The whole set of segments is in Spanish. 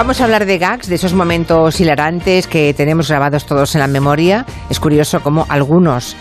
Vamos a hablar de gags, de esos momentos hilarantes que tenemos grabados todos en la memoria. Es curioso cómo algunos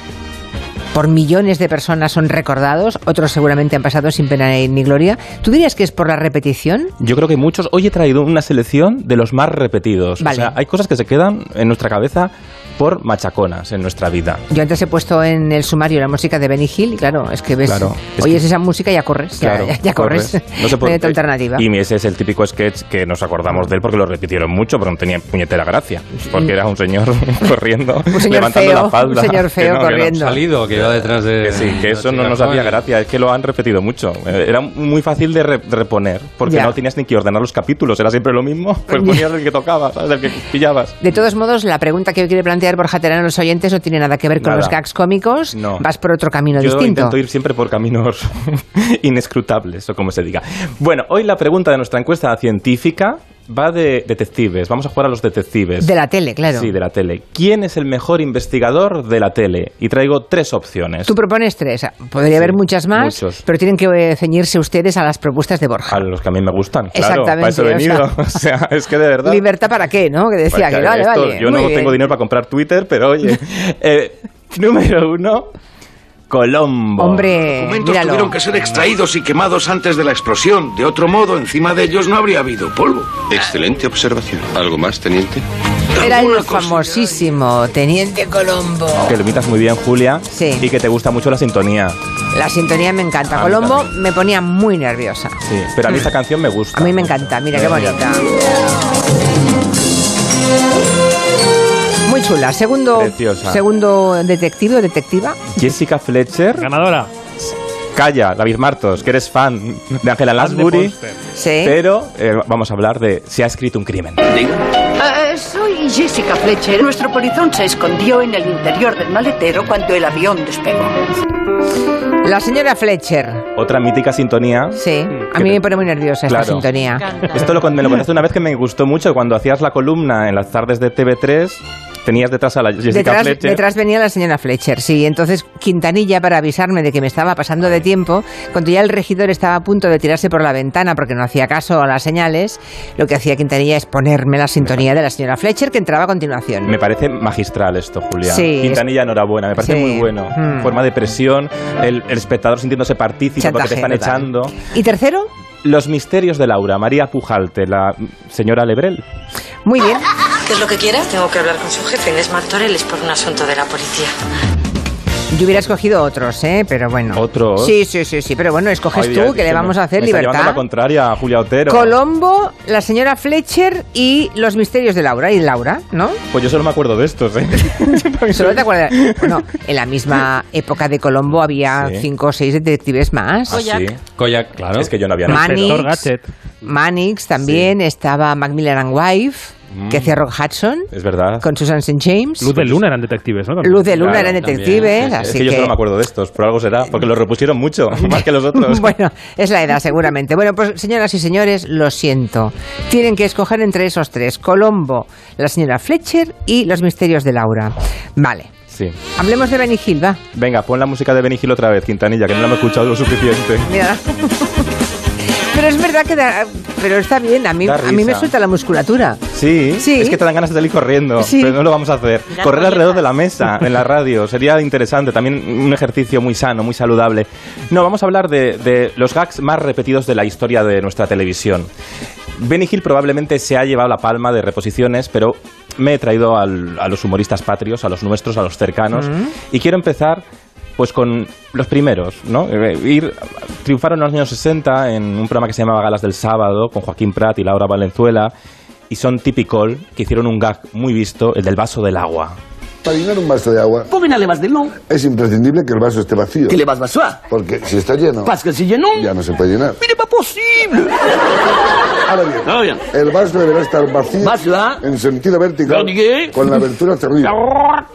por millones de personas son recordados, otros seguramente han pasado sin pena ni gloria. ¿Tú dirías que es por la repetición? Yo creo que muchos. Hoy he traído una selección de los más repetidos. Vale. O sea, hay cosas que se quedan en nuestra cabeza por machaconas en nuestra vida. Yo antes he puesto en el sumario la música de Benny Hill y claro, es que ves, Claro, es oyes que- esa música y ya corres, ya- Claro, ya, ya corres. corres. No se puede- hay otra alternativa. Y ese es el típico sketch que nos acordamos de él porque lo repitieron mucho, pero no tenía puñetera gracia. Porque era un señor corriendo, Un señor levantando feo, la falda. un señor Que feo que no. corriendo. Salido, que iba detrás de. Que sí, que eso no nos hacía gracia, es que lo han repetido mucho. Eh, Era muy fácil de, re- de reponer, porque Ya. no tenías ni que ordenar los capítulos, era siempre lo mismo, pues ponías el que tocaba, ¿sabes? El que pillabas. De todos modos, la pregunta que hoy quiere plantear Borja Terán a los oyentes no tiene nada que ver con Nada. los gags cómicos. No. Vas por otro camino Yo distinto. intento ir siempre por caminos inescrutables, o como se diga. Bueno, hoy la pregunta de nuestra encuesta científica va de detectives. Vamos a jugar a los detectives. De la tele, claro. Sí, de la tele. ¿Quién es el mejor investigador de la tele? Y traigo tres opciones. Tú propones tres. Podría haber muchas más, muchos. pero tienen que eh, ceñirse ustedes a las propuestas de Borja. A los que a mí me gustan, claro. Exactamente, Para eso he o sea- venido. O sea, es que de verdad. ¿Libertad para qué, no? Que decía Porque que vale, esto- vale. Yo muy no bien. tengo dinero para comprar Twitter, pero oye. Eh, número uno, Colombo. Hombre, documentos míralo. tuvieron que ser extraídos y quemados antes de la explosión. De otro modo, encima de ellos no habría habido polvo. Excelente observación. ¿Algo más, teniente? Era el famosísimo Teniente Colombo. Que lo imitas muy bien, Julia. Sí. Y que te gusta mucho la sintonía. La sintonía me encanta. A Colombo me ponía muy nerviosa. Sí. Pero a mí esta canción me gusta. A mí me encanta, mira qué bonita. Muy chula. Segundo, Preciosa. segundo detective o detectiva. Jessica Fletcher. Ganadora. Calla, David Martos, que eres fan de Angela Lansbury. Sí. Pero eh, vamos a hablar de si ha escrito un crimen. Eh, soy Jessica Fletcher. Nuestro polizón se escondió en el interior del maletero cuando el avión despegó. La señora Fletcher. Otra mítica sintonía. Sí. A mí te- me pone muy nerviosa Claro. esta sintonía. Esto lo, me lo contaste una vez que me gustó mucho cuando hacías la columna en las tardes de TV3. Tenías detrás a la Jessica Detrás, Fletcher. detrás venía la señora Fletcher, sí. Entonces Quintanilla, para avisarme de que me estaba pasando de tiempo, cuando ya el regidor estaba a punto de tirarse por la ventana porque no hacía caso a las señales, lo que hacía Quintanilla es ponerme la sintonía de la señora Fletcher que entraba a continuación. Me parece magistral esto, Julia. Sí, Quintanilla, enhorabuena. Me parece Sí. muy bueno. Mm. Forma de presión, el, el espectador sintiéndose partícipe porque te Chantaje están total. echando. ¿Y tercero? Los misterios de Laura, María Pujalte, la señora Lebrel. Muy bien. ¿Qué es lo que quiere? Tengo que hablar con su jefe, Inés Martorell, por un asunto de la policía. Yo hubiera escogido otros, ¿eh? Pero bueno. ¿Otros? Sí, sí, sí, sí. Pero bueno, escoges Ay, tú, Dios, que le me- vamos a hacer me está libertad. llevando la contraria a Julia Otero. Colombo, la señora Fletcher y los misterios de Laura. Y Laura, ¿no? Pues yo solo me acuerdo de estos, ¿eh? ¿Solo te acuerdas? Bueno, en la misma época de Colombo había Sí. cinco o seis detectives más. Ah, sí. Koyak, claro. Es que yo no había Manix. Mannix también, estaba Macmillan and Wife, que hacía Rock Hudson, Es verdad. con Susan St. James. Luz de Luna eran detectives, ¿no? Luz de Luna Claro, eran también, detectives, sí, sí. Es así que yo solo me acuerdo de estos, por algo será, porque los repusieron mucho, más que los otros. Bueno, es la edad seguramente. Bueno, pues señoras y señores, lo siento. Tienen que escoger entre esos tres, Colombo, la señora Fletcher y los misterios de Laura. Vale. Sí. Hablemos de Benny Hill, va. Venga, pon la música de Benny Hill otra vez, Quintanilla, que no la hemos escuchado lo suficiente. Mira. Pero es verdad que da- pero está bien, a mí, a mí me suelta la musculatura. Sí, Sí. es que te dan ganas de salir corriendo, Sí. pero no lo vamos a hacer. Correr alrededor de la mesa en la radio sería interesante, también un ejercicio muy sano, muy saludable. No, vamos a hablar de, de los gags más repetidos de la historia de nuestra televisión. Benny Hill probablemente se ha llevado la palma de reposiciones, pero me he traído al- a los humoristas patrios, a los nuestros, a los cercanos, y quiero empezar pues con los primeros, ¿no? Eh, Ir, triunfaron en los años 60 en un programa que se llamaba Galas del Sábado, con Joaquín Prat y Laura Valenzuela, y son typical, que hicieron un gag muy visto, el del vaso del agua. Para llenar un vaso de agua Póngale más de no. es imprescindible que el vaso esté vacío. Que le vas vasoar. Porque si está lleno, Pas que si llenó. ya no se puede llenar. Mire, va posible. Ahora bien, Ahora bien. el vaso deberá estar vacío Vaso, ¿ah? en sentido vertical con la abertura hacia arriba,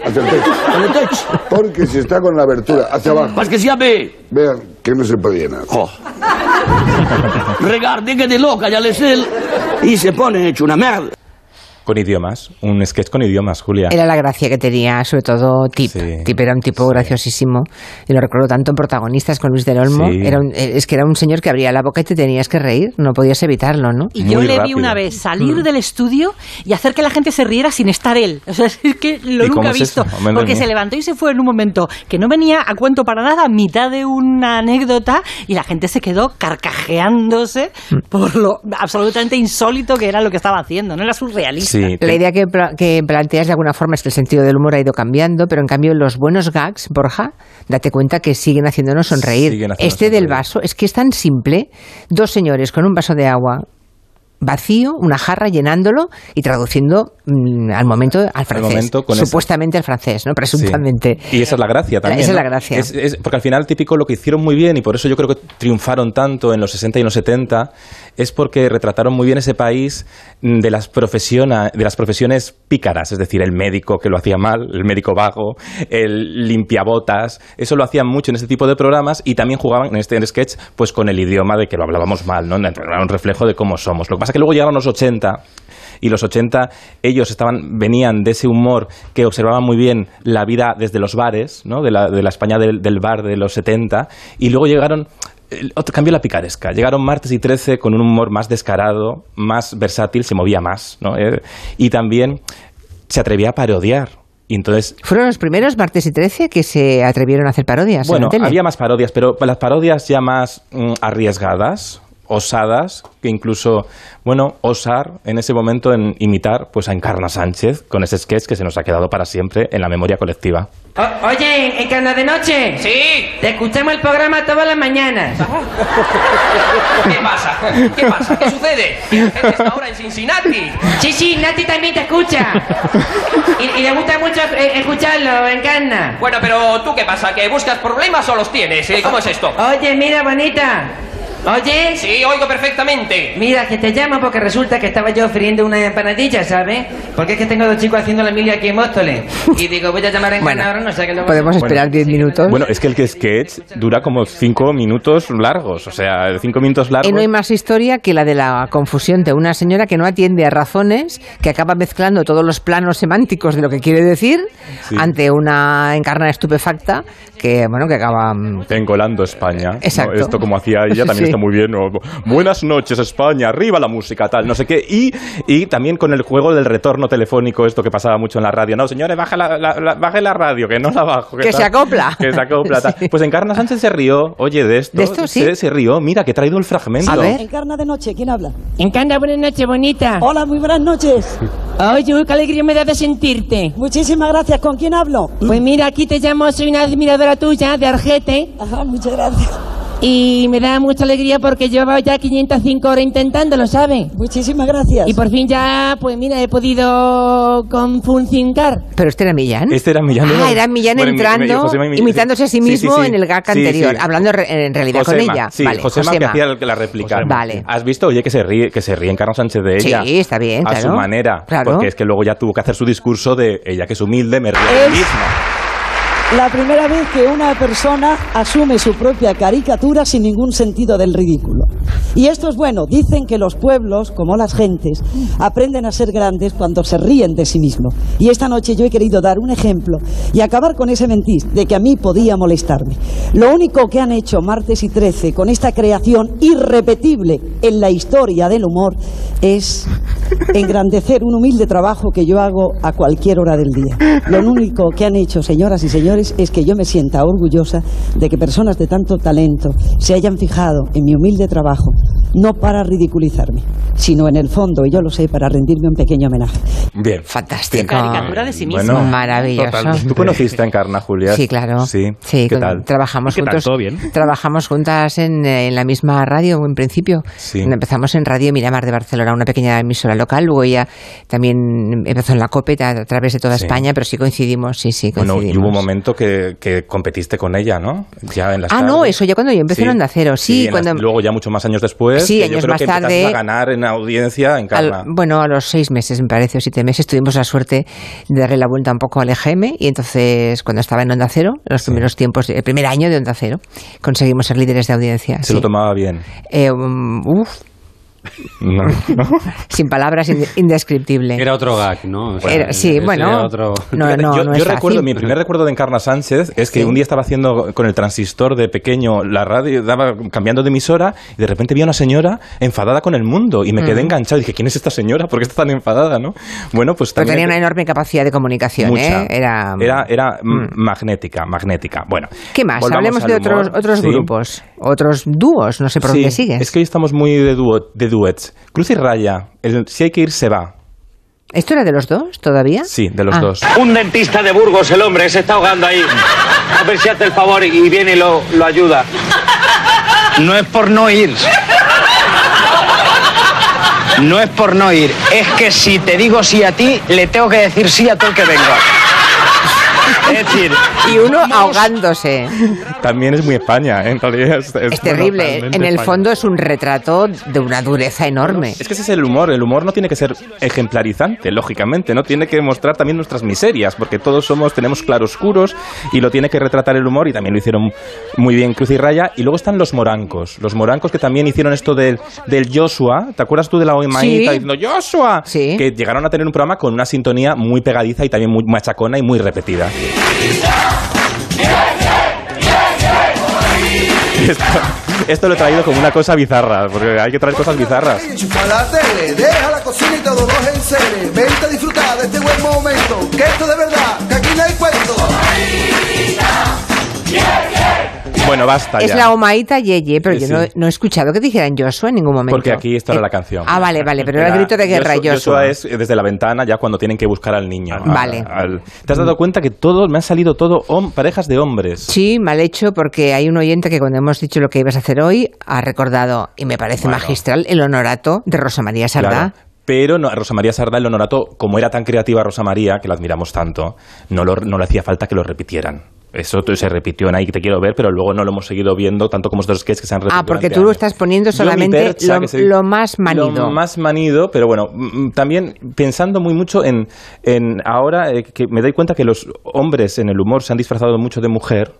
hacia el techo. Con el techo. Porque si está con la abertura hacia abajo, Pas que si abe. vean que no se puede llenar. Oh. Regarde que de loca ya les él. Y se pone hecho una merda. Con idiomas, un sketch con idiomas, Julia. Era la gracia que tenía, sobre todo Tip. Sí, Tip era un tipo graciosísimo. Y lo recuerdo tanto en protagonistas con Luis del Olmo. Sí. Era un- eh, es que era un señor que abría la boca y te tenías que reír. No podías evitarlo, ¿no? Y yo Muy le vi rápido. una vez salir Mm. del estudio y hacer que la gente se riera sin estar él. O sea, es que lo ¿Y cómo nunca he es visto. Porque se levantó y se fue en un momento que no venía a cuento para nada, a mitad de una anécdota, y la gente se quedó carcajeándose Mm. por lo absolutamente insólito que era lo que estaba haciendo. No era surrealista. Sí, La te- idea que, pla- que planteas de alguna forma es que el sentido del humor ha ido cambiando, pero en cambio los buenos gags, Borja, date cuenta que siguen haciéndonos sonreír. Siguen haciéndonos este del vaso es que es tan simple. Dos señores con un vaso de agua vacío, una jarra llenándolo y traduciendo mm, al momento al francés. momento con esa- Supuestamente al francés, ¿no? Sí. Presuntamente. Y esa es la gracia también. Esa es la gracia. Es- es- porque al final, típico, lo que hicieron muy bien, y por eso yo creo que triunfaron tanto en los 60 y en los 70, es porque retrataron muy bien ese país mm, de las, de las profesiones pícaras, es decir, el médico que lo hacía mal, el médico vago, el limpiabotas, eso lo hacían mucho en este tipo de programas y también jugaban en este sketch pues con el idioma de que lo hablábamos mal, ¿no? Era un reflejo de cómo somos. Lo que pasa que luego llegaron los 80 y los 80 ellos estaban venían de ese humor que observaban muy bien la vida desde los bares, ¿no? de, la, de la España del, del bar de los 70 y luego llegaron otro cambió la picaresca. Llegaron martes y 13 con un humor más descarado, más versátil, se movía más, ¿no? Eh, y también se atrevía a parodiar. Y entonces Fueron los primeros martes y 13 que se atrevieron a hacer parodias. en bueno, la tele. había más parodias, pero las parodias ya más mm, arriesgadas, osadas, que incluso, bueno, osar en ese momento en imitar pues a Encarna Sánchez con ese sketch que se nos ha quedado para siempre en la memoria colectiva. O- oye, Encarna de Noche. Sí. Te escuchamos el programa todas las mañanas. ¿Qué pasa? ¿Qué pasa? ¿Qué sucede? Que la gente está ahora en Cincinnati. Sí, sí, Nati también te escucha. Y, y le gusta mucho eh, escucharlo, Encarna. Bueno, pero ¿tú qué pasa? ¿Que buscas problemas o los tienes? Eh, ¿Cómo es esto? Oye, mira, bonita. Oye. Sí, oigo perfectamente. Mira, que te llamo porque resulta que estaba yo friendo una empanadilla, ¿sabes? Porque es que tengo dos chicos haciendo la mili aquí en Móstoles. Y digo, voy a llamar a Encarna ahora, no sé qué luego... Podemos esperar 10 minutos. Bueno, es que el sketch dura como cinco minutos largos, o sea, cinco minutos largos. Y no hay más historia que la de la confusión de una señora que no atiende a razones, que acaba mezclando todos los planos semánticos de lo que quiere decir Sí. ante una encarna estupefacta que, bueno, que acaba... mm, Engolando España. ¿no? Exacto. Esto como hacía ella también Sí. Está muy bien. ¿no? Buenas noches España, arriba la música, tal, no sé qué. Y, y también con el juego del retorno telefónico, esto que pasaba mucho en la radio. No, señores, baje la, la- la- baje la radio, que no la bajo. Que tal. se acopla. Que se acopla. tal. Pues Encarna Sánchez se rió, oye, de esto. ¿De esto, sí? Se, se rió, mira, que he traído el fragmento. Encarna de noche, ¿quién habla? Encarna, buenas noches, bonita. Hola, muy buenas noches. Oye, qué alegría me da de sentirte. Muchísimas gracias. ¿Con quién hablo? Pues mira, aquí te llamo, soy una admiradora tuya de Argete. Ajá, muchas gracias. Y me da mucha alegría porque llevaba ya 505 horas intentándolo, ¿sabes? Muchísimas gracias. Y por fin ya, pues mira, he podido confuncincar. Pero este era Millán. Este era Millán. Ah, era Millán Bueno, mi- mi- entrando, Josema y mi- imitándose a sí sí, sí, mismo sí. en el gag Sí, sí. anterior, hablando re- en realidad Josema, con ella. Sí, vale, Josema, que Josema. hacía el- la réplica. Vale. ¿Has visto, oye, que se ríe, que se ríe Encarna Sánchez de Sí, ella? está bien, A claro. su manera. Claro. Porque es que luego ya tuvo que hacer su discurso de ella que es humilde, me río de Es- mí misma. La primera vez que una persona asume su propia caricatura sin ningún sentido del ridículo. Y esto es bueno. Dicen que los pueblos, como las gentes, aprenden a ser grandes cuando se ríen de sí mismos. Y esta noche yo he querido dar un ejemplo y acabar con ese mentir de que a mí podía molestarme. Lo único que han hecho Martes y Trece con esta creación irrepetible en la historia del humor es engrandecer un humilde trabajo que yo hago a cualquier hora del día. Lo único que han hecho, señoras y señores, es que yo me sienta orgullosa de que personas de tanto talento se hayan fijado en mi humilde trabajo, no para ridiculizarme, sino en el fondo, y yo lo sé, para rendirme un pequeño homenaje. Bien. Fantástico. Caricatura de sí mismo. Bueno, Maravilloso. totalmente. ¿Tú conociste a Encarna, Julia? Sí, claro. Sí. Sí, ¿Qué con- tal? trabajamos ¿Qué tal? juntos. ¿Todo bien? Trabajamos juntas en, eh, en la misma radio en principio. Sí. Empezamos en Radio Miramar de Barcelona, una pequeña emisora local. Luego ella también empezó en la COPE a, través de toda Sí. España, pero sí coincidimos, sí, sí, Bueno, coincidimos. y hubo un momento que, que competiste con ella, ¿no? Ya en las Ah, no, eso ya cuando yo empecé en Onda Cero, sí, las- cuando- luego ya muchos más años después. Sí, que yo años creo más que tarde- a ganar en audiencia en Al- Carna. bueno, a los seis meses, me parece, o siete meses, tuvimos la suerte de darle la vuelta un poco al EGM y entonces, cuando estaba en Onda Cero, los primeros tiempos, el primer año de Onda Cero, conseguimos ser líderes de audiencia. Se sí. lo tomaba bien. Eh, um, uf, No, no. Sin palabras, inde- indescriptible. Era otro gag, ¿no? O sea, Era- sí, bueno. era otro- No, no, yo no yo es recuerdo, fácil. mi primer recuerdo de Encarna Sánchez es que Sí. un día estaba haciendo con el transistor de pequeño la radio, daba cambiando de emisora y de repente vi a una señora enfadada con el mundo y me quedé Mm. enganchado. Y dije, ¿quién es esta señora? ¿Por qué está tan enfadada? ¿no? Bueno, pues Pero también. tenía una enorme capacidad de comunicación, Mucha. ¿eh? Era... Era, era, mm, magnética, magnética. Bueno. ¿Qué más? Hablemos de otros, otros Sí. grupos, otros dúos, no sé por Sí, dónde sigues. Es que hoy estamos muy de, dúo- de duets. Cruz y Raya, el si hay que ir, se va. ¿Esto era de los dos todavía? Sí, de los Ah. dos. Un dentista de Burgos, el hombre, se está ahogando ahí. A ver si hace el favor y viene y lo, lo ayuda. No es por no ir. No es por no ir. Es que si te digo sí a ti, le tengo que decir sí a todo el que venga. Es decir, Y uno ahogándose. También es muy España, ¿eh? en realidad. Es, Es terrible. En el España. fondo es un retrato de una dureza enorme. Es que ese es el humor. El humor no tiene que ser ejemplarizante, lógicamente. No tiene que mostrar también nuestras miserias, porque todos somos, tenemos claroscuros y lo tiene que retratar el humor y también lo hicieron muy bien Cruz y Raya. Y luego están los morancos. Los morancos que también hicieron esto del, del Joshua. ¿Te acuerdas tú de la OEMAITA Sí. diciendo Joshua? Que llegaron a tener un programa con una sintonía muy pegadiza y también muy machacona y muy repetida. Esto, lo he traído como una cosa bizarra, porque hay que traer cosas bizarras. Deja la cocina y Bueno, basta Es ya. la Omaita Yeye, pero Sí, yo sí. no, he escuchado que dijeran Joshua en ningún momento. Porque aquí esto era la canción. Ah, vale, vale, pero era el grito de guerra Joshua, Joshua. es eh, desde la ventana ya cuando tienen que buscar al niño. al- Vale. al- ¿Te has dado cuenta que todo, me han salido todo hom- parejas de hombres? Sí, mal hecho, porque hay un oyente que cuando hemos dicho lo que ibas a hacer hoy, ha recordado, y me parece Bueno. magistral, el honorato de Rosa María Sardá. Claro. Pero no, a Rosa María Sardá, el honorato, como era tan creativa Rosa María, que la admiramos tanto, no, lo- no le hacía falta que lo repitieran. Eso se repitió en ahí que te quiero ver, pero luego no lo hemos seguido viendo tanto como estos sketches que se han repetido. Ah, porque tú lo años. estás poniendo solamente percha, lo, se- lo más manido. Lo más manido, pero bueno, también pensando muy mucho en, en ahora eh, que me doy cuenta que los hombres en el humor se han disfrazado mucho de mujer.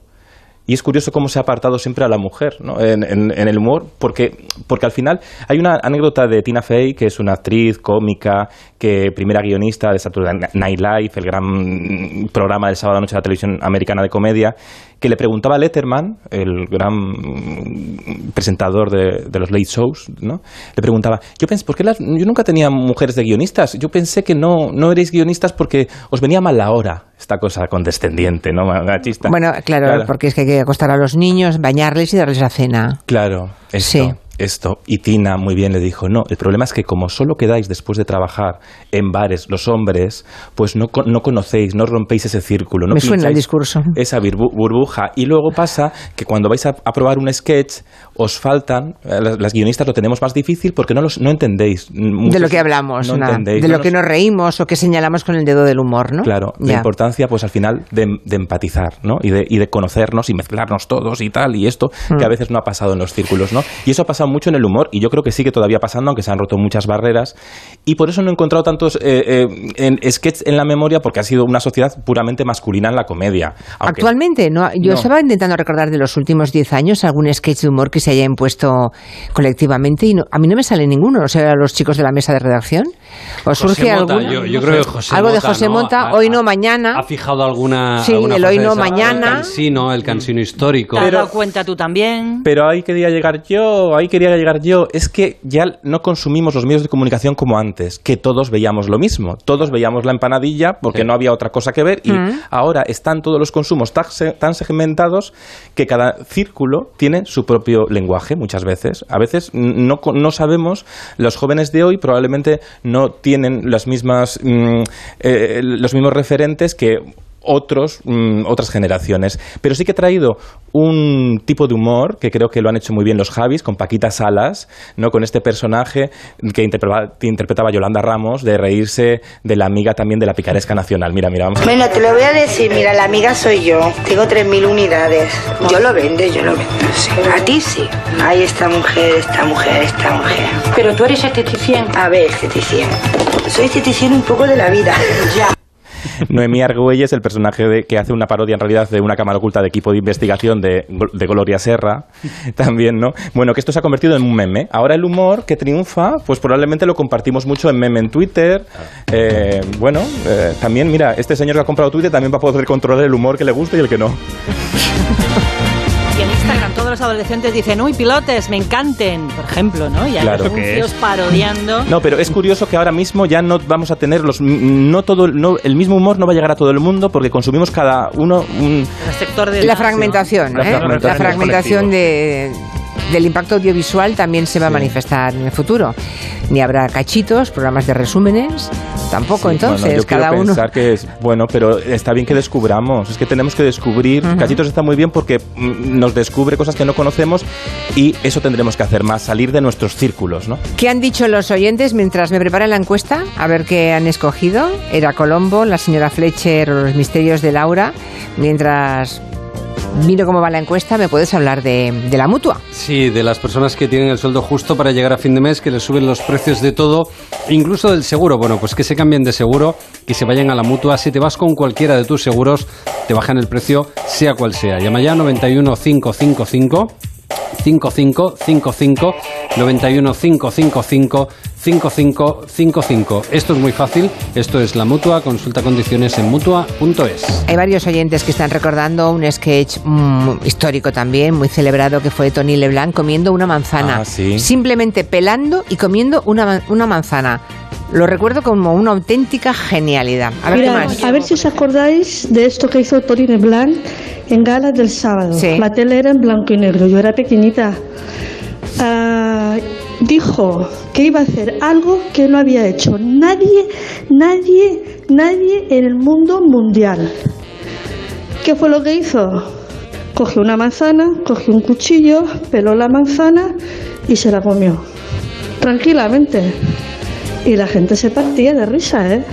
Y es curioso cómo se ha apartado siempre a la mujer ¿no? en, en- en el humor, porque, porque al final hay una anécdota de Tina Fey, que es una actriz cómica, que primera guionista de Saturday Night Live, el gran programa del sábado noche de la televisión americana de comedia, que le preguntaba a Letterman, el gran presentador de, de los late shows, ¿no? le preguntaba, yo pensé, ¿por qué las- yo nunca tenía mujeres de guionistas? Yo pensé que no, no erais guionistas porque os venía mal la hora, esta cosa condescendiente, ¿no? Machista. Bueno, claro, porque es que hay que acostar a los niños, bañarles y darles la cena. Claro, esto, Sí. esto. Y Tina muy bien le dijo, no, el problema es que como solo quedáis después de trabajar en bares los hombres, pues no, no conocéis, no rompéis ese círculo. No Me suena el discurso. Esa burbuja. Y luego pasa que cuando vais a, a probar un sketch, os faltan, eh, las, las guionistas lo tenemos más difícil porque no, los, no entendéis. de Muchos lo que hablamos, no nada. de no lo que nos- nos reímos o que señalamos con el dedo del humor, ¿no? Claro, la Ya. importancia, pues al final, de, de empatizar, ¿no? Y de, y de conocernos y mezclarnos todos y tal, y esto, Mm. que a veces no ha pasado en los círculos, ¿no? Y eso ha pasado mucho en el humor, y yo creo que sigue todavía pasando, aunque se han roto muchas barreras, y por eso no he encontrado tantos eh, eh, en sketches en la memoria, porque ha sido una sociedad puramente masculina en la comedia. Aunque- Actualmente, no, yo No. estaba intentando recordar de los últimos 10 años algún sketch de humor que se haya impuesto colectivamente y no- a mí no me sale ninguno, o sea, los chicos de la mesa de redacción. ¿O surge Mota, alguno? yo- yo creo que José Algo de Mota, José ¿no? Mota, Ha- hoy no, mañana. ¿Ha fijado alguna. Sí, alguna el hoy no, de mañana. El cansino, el cansino histórico. ¿Te has dado cuenta tú también? Pero ahí quería llegar yo, ahí quería llegar yo. Es que ya no consumimos los medios de comunicación como antes, que todos veíamos lo mismo. Todos veíamos la empanadilla porque no había otra cosa que ver y Mm. ahora están todos los consumos tan segmentados que cada círculo tiene su propio lenguaje muchas veces. A veces no, no sabemos, los jóvenes de hoy probablemente no tienen las mismas, mm, eh, los mismos referentes que otros, mm, otras generaciones. Pero sí que he traído un tipo de humor que creo que lo han hecho muy bien los Javis, con Paquita Salas, ¿no? con este personaje que interpretaba, que interpretaba Yolanda Ramos, de reírse de la amiga también de la picaresca nacional. Mira, mira, vamos. Bueno, te lo voy a decir, mira, la amiga soy yo. Tengo 3.000 unidades. Yo lo vendo, yo lo vendo, sí. A ti sí. Ay, esta mujer, esta mujer, esta mujer. Pero tú eres esteticien. A ver, esteticien. Soy esteticien un poco de la vida. Ya. Noemí Argüelles, el personaje de, que hace una parodia en realidad de una cámara oculta de equipo de investigación de, de Gloria Serra, también, ¿no? Bueno, que esto se ha convertido en un meme. Ahora el humor que triunfa, pues probablemente lo compartimos mucho en meme en Twitter. Eh, bueno, eh, también, mira, este señor que ha comprado Twitter también va a poder controlar el humor que le guste y el que no. Y en Instagram todos los adolescentes dicen, uy, pilotes, me encanten, por ejemplo, ¿no? Y hay Claro. anuncios parodiando. No, pero es curioso que ahora mismo ya no vamos a tener los no todo no, el mismo humor no va a llegar a todo el mundo porque consumimos cada uno un El sector de La fragmentación, La ¿eh? fragmentación La fragmentación de, del impacto audiovisual también se va a manifestar en el futuro. Ni habrá cachitos, programas de resúmenes, tampoco Sí, entonces, bueno, yo quiero cada uno. pensar que es bueno, pero está bien que descubramos. Es que tenemos que descubrir. Cachitos está muy bien porque mm, nos descubre cosas que no conocemos y eso tendremos que hacer más, salir de nuestros círculos, ¿no? ¿Qué han dicho los oyentes mientras me preparan la encuesta? A ver qué han escogido. Era Colombo, la señora Fletcher o los misterios de Laura. Mientras miro cómo va la encuesta, ¿me puedes hablar de, la mutua? Sí, de las personas que tienen el sueldo justo para llegar a fin de mes, que les suben los precios de todo, incluso del seguro. Bueno, pues que se cambien de seguro y se vayan a la mutua. Si te vas con cualquiera de tus seguros, te bajan el precio, sea cual sea. Llama ya 91 555 5555 91 555 5555. Esto es muy fácil. Esto es la mutua. Consulta condiciones en mutua.es. Hay varios oyentes que están recordando un sketch mm, histórico también, muy celebrado, que fue de Tony Leblanc comiendo una manzana. Ah, sí. Simplemente pelando y comiendo una, una manzana. Lo recuerdo como una auténtica genialidad. A ver qué más. a ver si os acordáis de esto que hizo Tony Blanc en Gala del sábado. La tele era en blanco y negro, yo era pequeñita. Ah, dijo que iba a hacer algo que no había hecho nadie, nadie, nadie en el mundo mundial. ¿Qué fue lo que hizo? Cogió una manzana, cogió un cuchillo, peló la manzana y se la comió. Tranquilamente. Y la gente se partía de risa, ¿eh?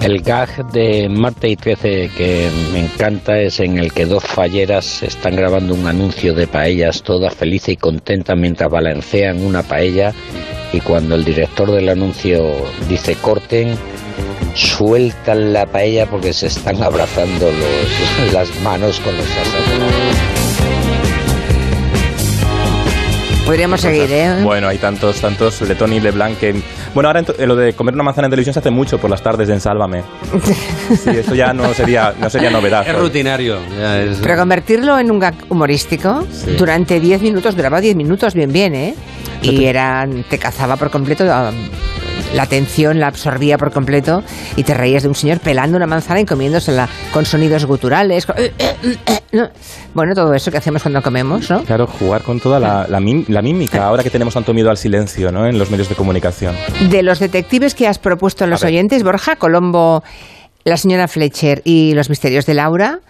El gag de Marta y 13 que me encanta es en el que dos falleras están grabando un anuncio de paellas todas felices y contentas mientras balancean una paella y cuando el director del anuncio dice corten, sueltan la paella porque se están abrazando las manos con los asadores. Podríamos seguir, ¿eh? Bueno, hay tantos, tantos de Tony Leblanc que... Bueno, ahora lo de comer una manzana en televisión se hace mucho por las tardes en Sálvame. Sí, esto ya no sería, no sería novedad. Es rutinario. ya es- Pero convertirlo en un gag humorístico Sí. durante 10 minutos, duraba 10 minutos bien, bien, ¿eh? Y era, te cazaba por completo, um, la atención la absorbía por completo y te reías de un señor pelando una manzana y comiéndosela con sonidos guturales. con- eh, eh, eh, ¿no? Bueno, todo eso que hacemos cuando comemos, ¿no? Claro, jugar con toda la, la mim- la mímica, ahora que tenemos tanto miedo al silencio ¿no? en los medios de comunicación. De los detectives que has propuesto en los oyentes, Borja, Colombo, la señora Fletcher y los misterios de Laura,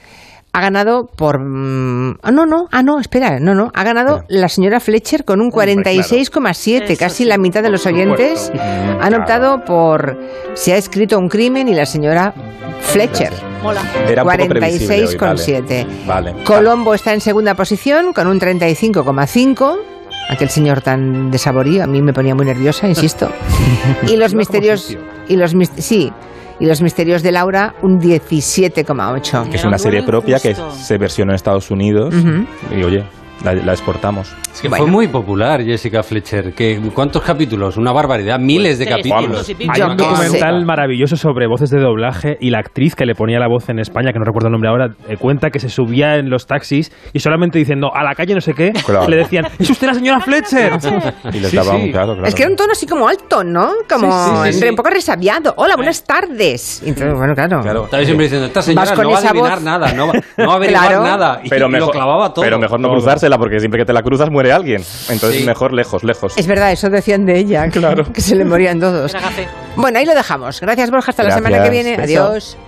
ha ganado por... mm, ah, no, no, ah, no, espera, no, no, ha ganado la señora Fletcher con un 46,7, casi la mitad de los oyentes han optado por... Se ha escrito un crimen y la señora Fletcher. Mola. Era un poco previsible hoy, 46,7. Vale. Colombo está en segunda posición con un 35,5. Aquel señor tan desaborío, a mí me ponía muy nerviosa, insisto. y los misterios y los sí, y los misterios de Laura un 17,8. Que es una serie propia que se versionó en Estados Unidos. Y oye, la, la exportamos. Es que fue muy popular Jessica Fletcher. Que, ¿Cuántos capítulos? Una barbaridad. Miles de capítulos. Hay un documental maravilloso sobre voces de doblaje y la actriz que le ponía la voz en España, que no recuerdo el nombre ahora, eh, cuenta que se subía en los taxis y solamente diciendo a la calle no sé qué, Claro. le decían, ¿es usted la señora Fletcher? Y les Sí, daba sí. un claro, claro. Es que era un tono así como alto, ¿no? Como Sí, sí, sí, entre sí. un poco resabiado. Hola, buenas tardes. Y entonces, bueno, claro. Estaba siempre diciendo, esta señora no va a adivinar voz. nada, no va, no va a averiguar Claro. nada. Y, pero y mejor, lo clavaba todo. pero mejor no cruzársela porque siempre que te la cruzas muere alguien. Entonces Sí. mejor lejos, lejos. Es verdad, eso decían de ella, claro. que se le morían todos. Bueno, ahí lo dejamos. Gracias, Borja. Hasta la semana que viene. Beso. Adiós.